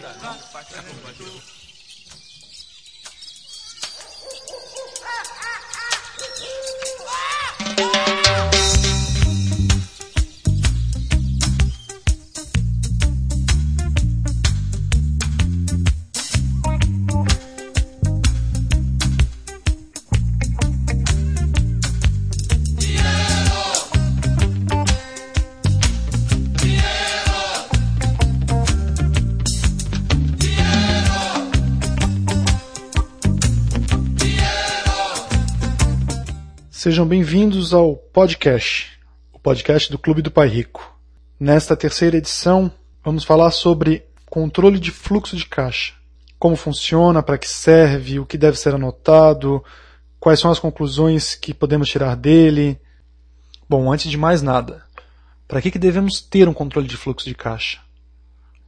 Tá, não, parte. Sejam bem-vindos ao podcast, o podcast do Clube do Pai Rico. Nesta terceira edição, vamos falar sobre controle de fluxo de caixa. Como funciona, para que serve, o que deve ser anotado, quais são as conclusões que podemos tirar dele. Bom, antes de mais nada, para que, que devemos ter um controle de fluxo de caixa?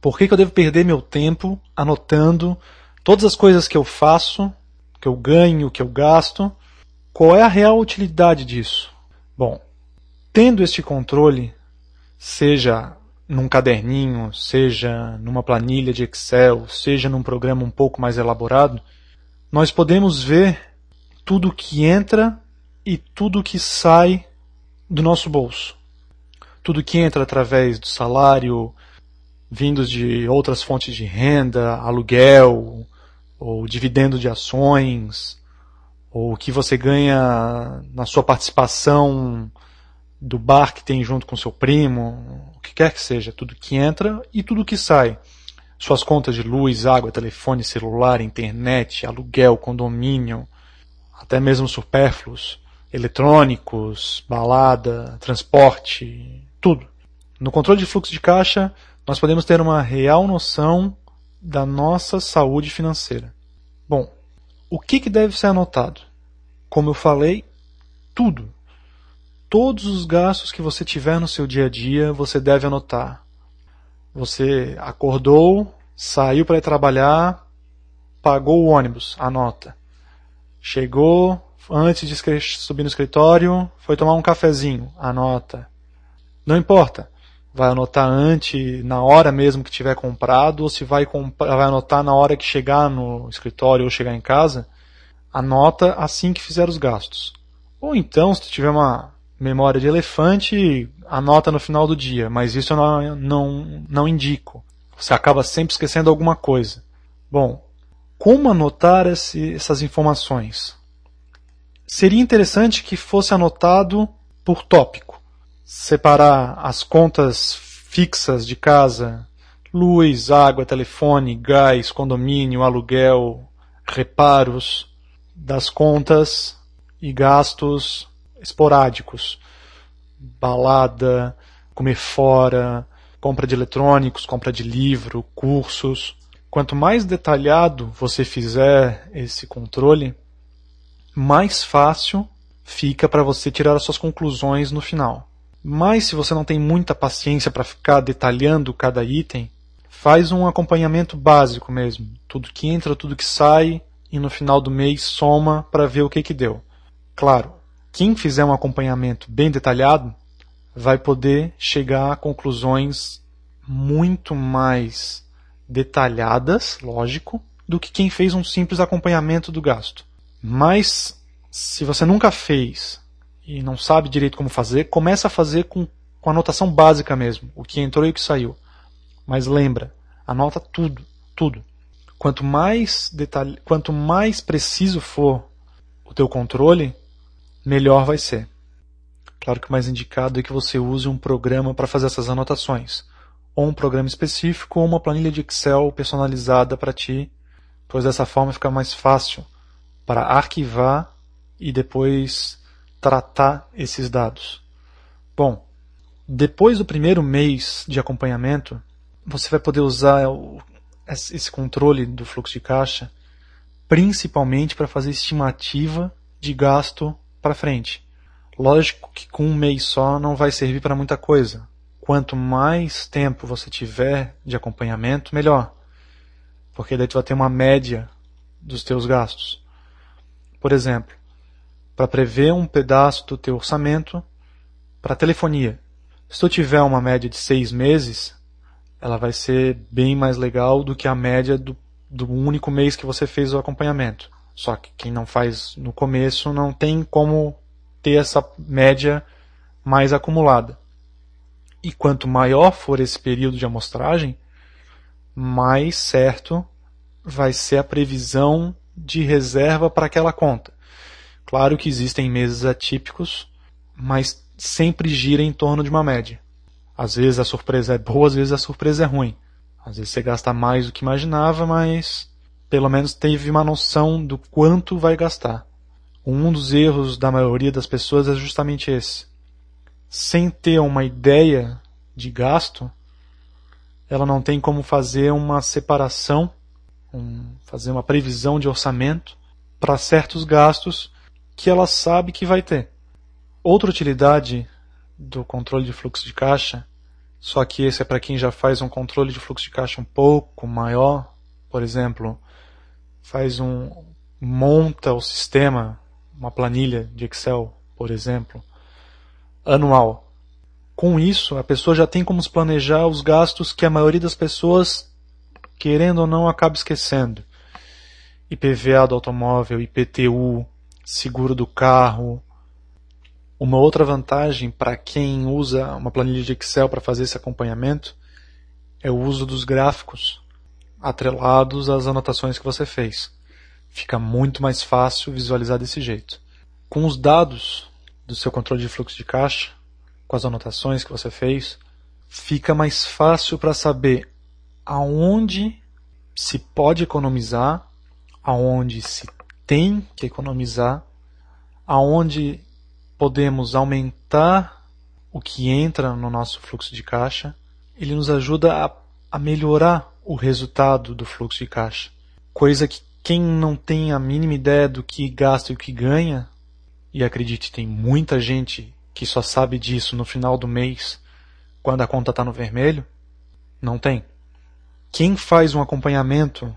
Por que, que eu devo perder meu tempo anotando todas as coisas que eu faço, que eu ganho, que eu gasto? Qual é a real utilidade disso? Bom, tendo este controle, seja num caderninho, seja numa planilha de Excel, seja num programa um pouco mais elaborado, nós podemos ver tudo que entra e tudo que sai do nosso bolso. Tudo que entra através do salário, vindos de outras fontes de renda, aluguel, ou dividendo de ações, ou o que você ganha na sua participação do bar que tem junto com seu primo, o que quer que seja, tudo que entra e tudo que sai. Suas contas de luz, água, telefone, celular, internet, aluguel, condomínio, até mesmo supérfluos, eletrônicos, balada, transporte, tudo. No controle de fluxo de caixa, nós podemos ter uma real noção da nossa saúde financeira. Bom, o que, que deve ser anotado? Como eu falei, tudo. Todos os gastos que você tiver no seu dia a dia, você deve anotar. Você acordou, saiu para ir trabalhar, pagou o ônibus, anota. Chegou, antes de subir no escritório, foi tomar um cafezinho, anota. Não importa, vai anotar antes, na hora mesmo que tiver comprado, ou se vai, vai anotar na hora que chegar no escritório ou chegar em casa, anota assim que fizer os gastos. Ou então, se tiver uma memória de elefante, anota no final do dia, mas isso eu não, não, não indico. Você acaba sempre esquecendo alguma coisa. Bom, como anotar esse, essas informações? Seria interessante que fosse anotado por tópico. Separar as contas fixas de casa, luz, água, telefone, gás, condomínio, aluguel, reparos, das contas e gastos esporádicos. Balada, comer fora, compra de eletrônicos, compra de livro, cursos. Quanto mais detalhado você fizer esse controle, mais fácil fica para você tirar as suas conclusões no final. Mas se você não tem muita paciência para ficar detalhando cada item, faz um acompanhamento básico mesmo. Tudo que entra, tudo que sai, e no final do mês soma para ver o que, que deu. Claro, quem fizer um acompanhamento bem detalhado vai poder chegar a conclusões muito mais detalhadas, lógico, do que quem fez um simples acompanhamento do gasto. Mas se você nunca fez e não sabe direito como fazer, começa a fazer com, com a anotação básica mesmo, o que entrou e o que saiu. Mas lembra, anota tudo, tudo. Quanto mais detalhe, quanto mais preciso for o teu controle, melhor vai ser. Claro que o mais indicado é que você use um programa para fazer essas anotações, ou um programa específico ou uma planilha de Excel personalizada para ti, pois dessa forma fica mais fácil para arquivar e depois tratar esses dados. Bom, depois do primeiro mês de acompanhamento, você vai poder usar esse controle do fluxo de caixa, principalmente para fazer estimativa de gasto para frente. Lógico que com um mês só não vai servir para muita coisa. Quanto mais tempo você tiver de acompanhamento, melhor. Porque daí tu vai ter uma média dos teus gastos. Por exemplo, para prever um pedaço do teu orçamento para telefonia. Se tu tiver uma média de seis meses, ela vai ser bem mais legal do que a média do, do único mês que você fez o acompanhamento. Só que quem não faz no começo não tem como ter essa média mais acumulada. E quanto maior for esse período de amostragem, mais certo vai ser a previsão de reserva para aquela conta. Claro que existem meses atípicos, mas sempre gira em torno de uma média. Às vezes a surpresa é boa, às vezes a surpresa é ruim. Às vezes você gasta mais do que imaginava, mas pelo menos teve uma noção do quanto vai gastar. Um dos erros da maioria das pessoas é justamente esse. Sem ter uma ideia de gasto, ela não tem como fazer uma separação, um, fazer uma previsão de orçamento para certos gastos que ela sabe que vai ter. Outra utilidade do controle de fluxo de caixa, só que esse é para quem já faz um controle de fluxo de caixa um pouco maior, por exemplo, faz um monta o sistema, uma planilha de Excel, por exemplo, anual. Com isso, a pessoa já tem como planejar os gastos que a maioria das pessoas, querendo ou não, acaba esquecendo. IPVA do automóvel, IPTU, seguro do carro, uma outra vantagem para quem usa uma planilha de Excel para fazer esse acompanhamento é o uso dos gráficos atrelados às anotações que você fez. Fica muito mais fácil visualizar desse jeito. Com os dados do seu controle de fluxo de caixa, com as anotações que você fez, fica mais fácil para saber aonde se pode economizar, aonde se tem que economizar, aonde podemos aumentar o que entra no nosso fluxo de caixa, ele nos ajuda a, a melhorar o resultado do fluxo de caixa. Coisa que quem não tem a mínima ideia do que gasta e o que ganha, e acredite, tem muita gente que só sabe disso no final do mês, quando a conta está no vermelho, não tem. Quem faz um acompanhamento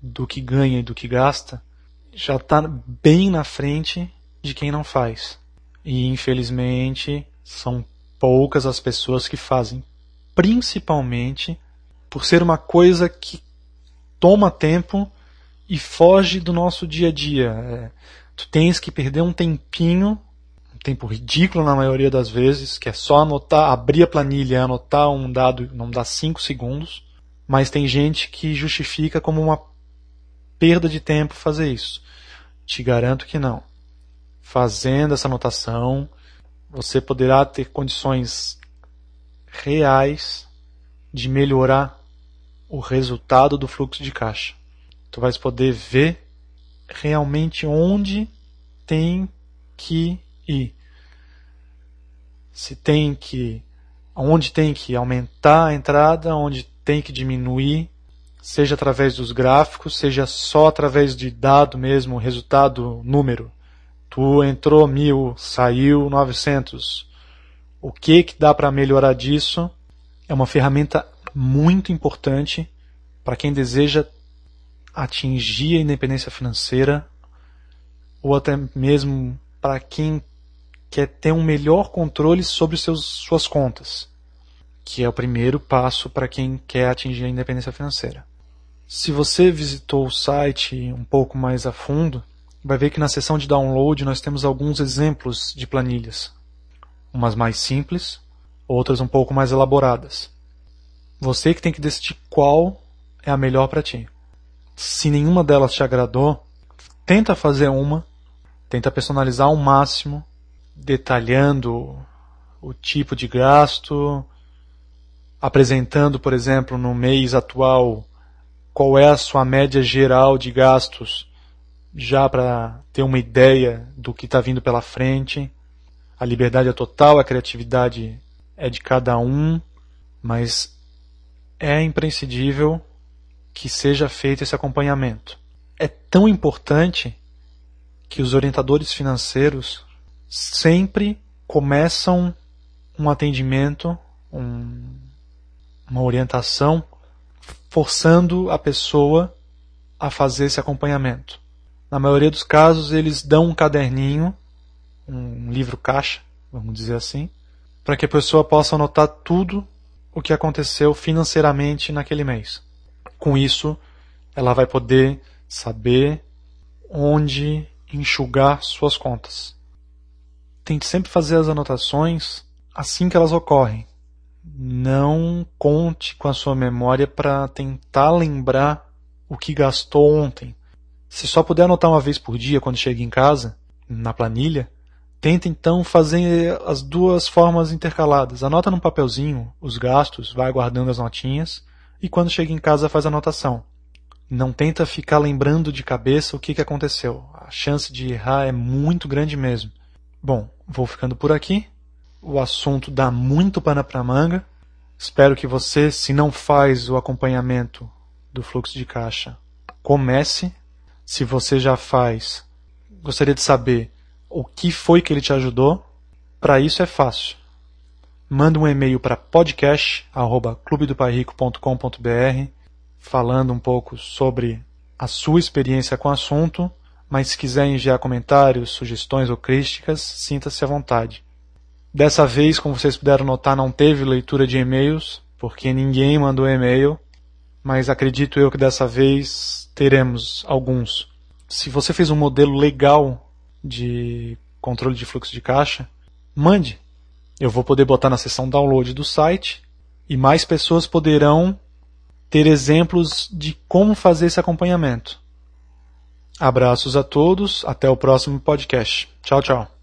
do que ganha e do que gasta, já está bem na frente de quem não faz. E infelizmente são poucas as pessoas que fazem, principalmente por ser uma coisa que toma tempo e foge do nosso dia a dia. É, tu tens que perder um tempinho, um tempo ridículo na maioria das vezes, que é só anotar, abrir a planilha, anotar um dado, não dá cinco segundos, mas tem gente que justifica como uma perda de tempo fazer isso. Te garanto que não fazendo essa anotação, você poderá ter condições reais de melhorar o resultado do fluxo de caixa. Tu vais poder ver realmente onde tem que ir. Se tem que onde tem que aumentar a entrada, onde tem que diminuir, seja através dos gráficos, seja só através de dado mesmo, resultado, número. Tu entrou mil, saiu 900. O que que dá para melhorar disso? É uma ferramenta muito importante para quem deseja atingir a independência financeira ou até mesmo para quem quer ter um melhor controle sobre seus, suas contas, que é o primeiro passo para quem quer atingir a independência financeira. Se você visitou o site um pouco mais a fundo, vai ver que na seção de download nós temos alguns exemplos de planilhas. Umas mais simples, outras um pouco mais elaboradas. Você que tem que decidir qual é a melhor para ti. Se nenhuma delas te agradou, tenta fazer uma, tenta personalizar ao máximo, detalhando o tipo de gasto, apresentando, por exemplo, no mês atual qual é a sua média geral de gastos já para ter uma ideia do que está vindo pela frente. A liberdade é total, a criatividade é de cada um, mas é imprescindível que seja feito esse acompanhamento. É tão importante que os orientadores financeiros sempre começam um atendimento, um, uma orientação, forçando a pessoa a fazer esse acompanhamento. Na maioria dos casos, eles dão um caderninho, um livro caixa, vamos dizer assim, para que a pessoa possa anotar tudo o que aconteceu financeiramente naquele mês. Com isso, ela vai poder saber onde enxugar suas contas. Tente sempre fazer as anotações assim que elas ocorrem. Não conte com a sua memória para tentar lembrar o que gastou ontem. Se só puder anotar uma vez por dia quando chega em casa, na planilha, tenta então fazer as duas formas intercaladas. Anota num papelzinho os gastos, vai guardando as notinhas e quando chega em casa faz a anotação. Não tenta ficar lembrando de cabeça o que, que aconteceu. A chance de errar é muito grande mesmo. Bom, vou ficando por aqui. O assunto dá muito pano para manga. Espero que você, se não faz o acompanhamento do fluxo de caixa, comece. Se você já faz, gostaria de saber o que foi que ele te ajudou. Para isso é fácil. Manda um e-mail para podcast@clubedopairico.com.br falando um pouco sobre a sua experiência com o assunto, mas se quiser enviar comentários, sugestões ou críticas, sinta-se à vontade. Dessa vez, como vocês puderam notar, não teve leitura de e-mails, porque ninguém mandou e-mail, mas acredito eu que dessa vez teremos alguns. Se você fez um modelo legal de controle de fluxo de caixa, mande. Eu vou poder botar na seção download do site e mais pessoas poderão ter exemplos de como fazer esse acompanhamento. Abraços a todos, até o próximo podcast. Tchau, tchau.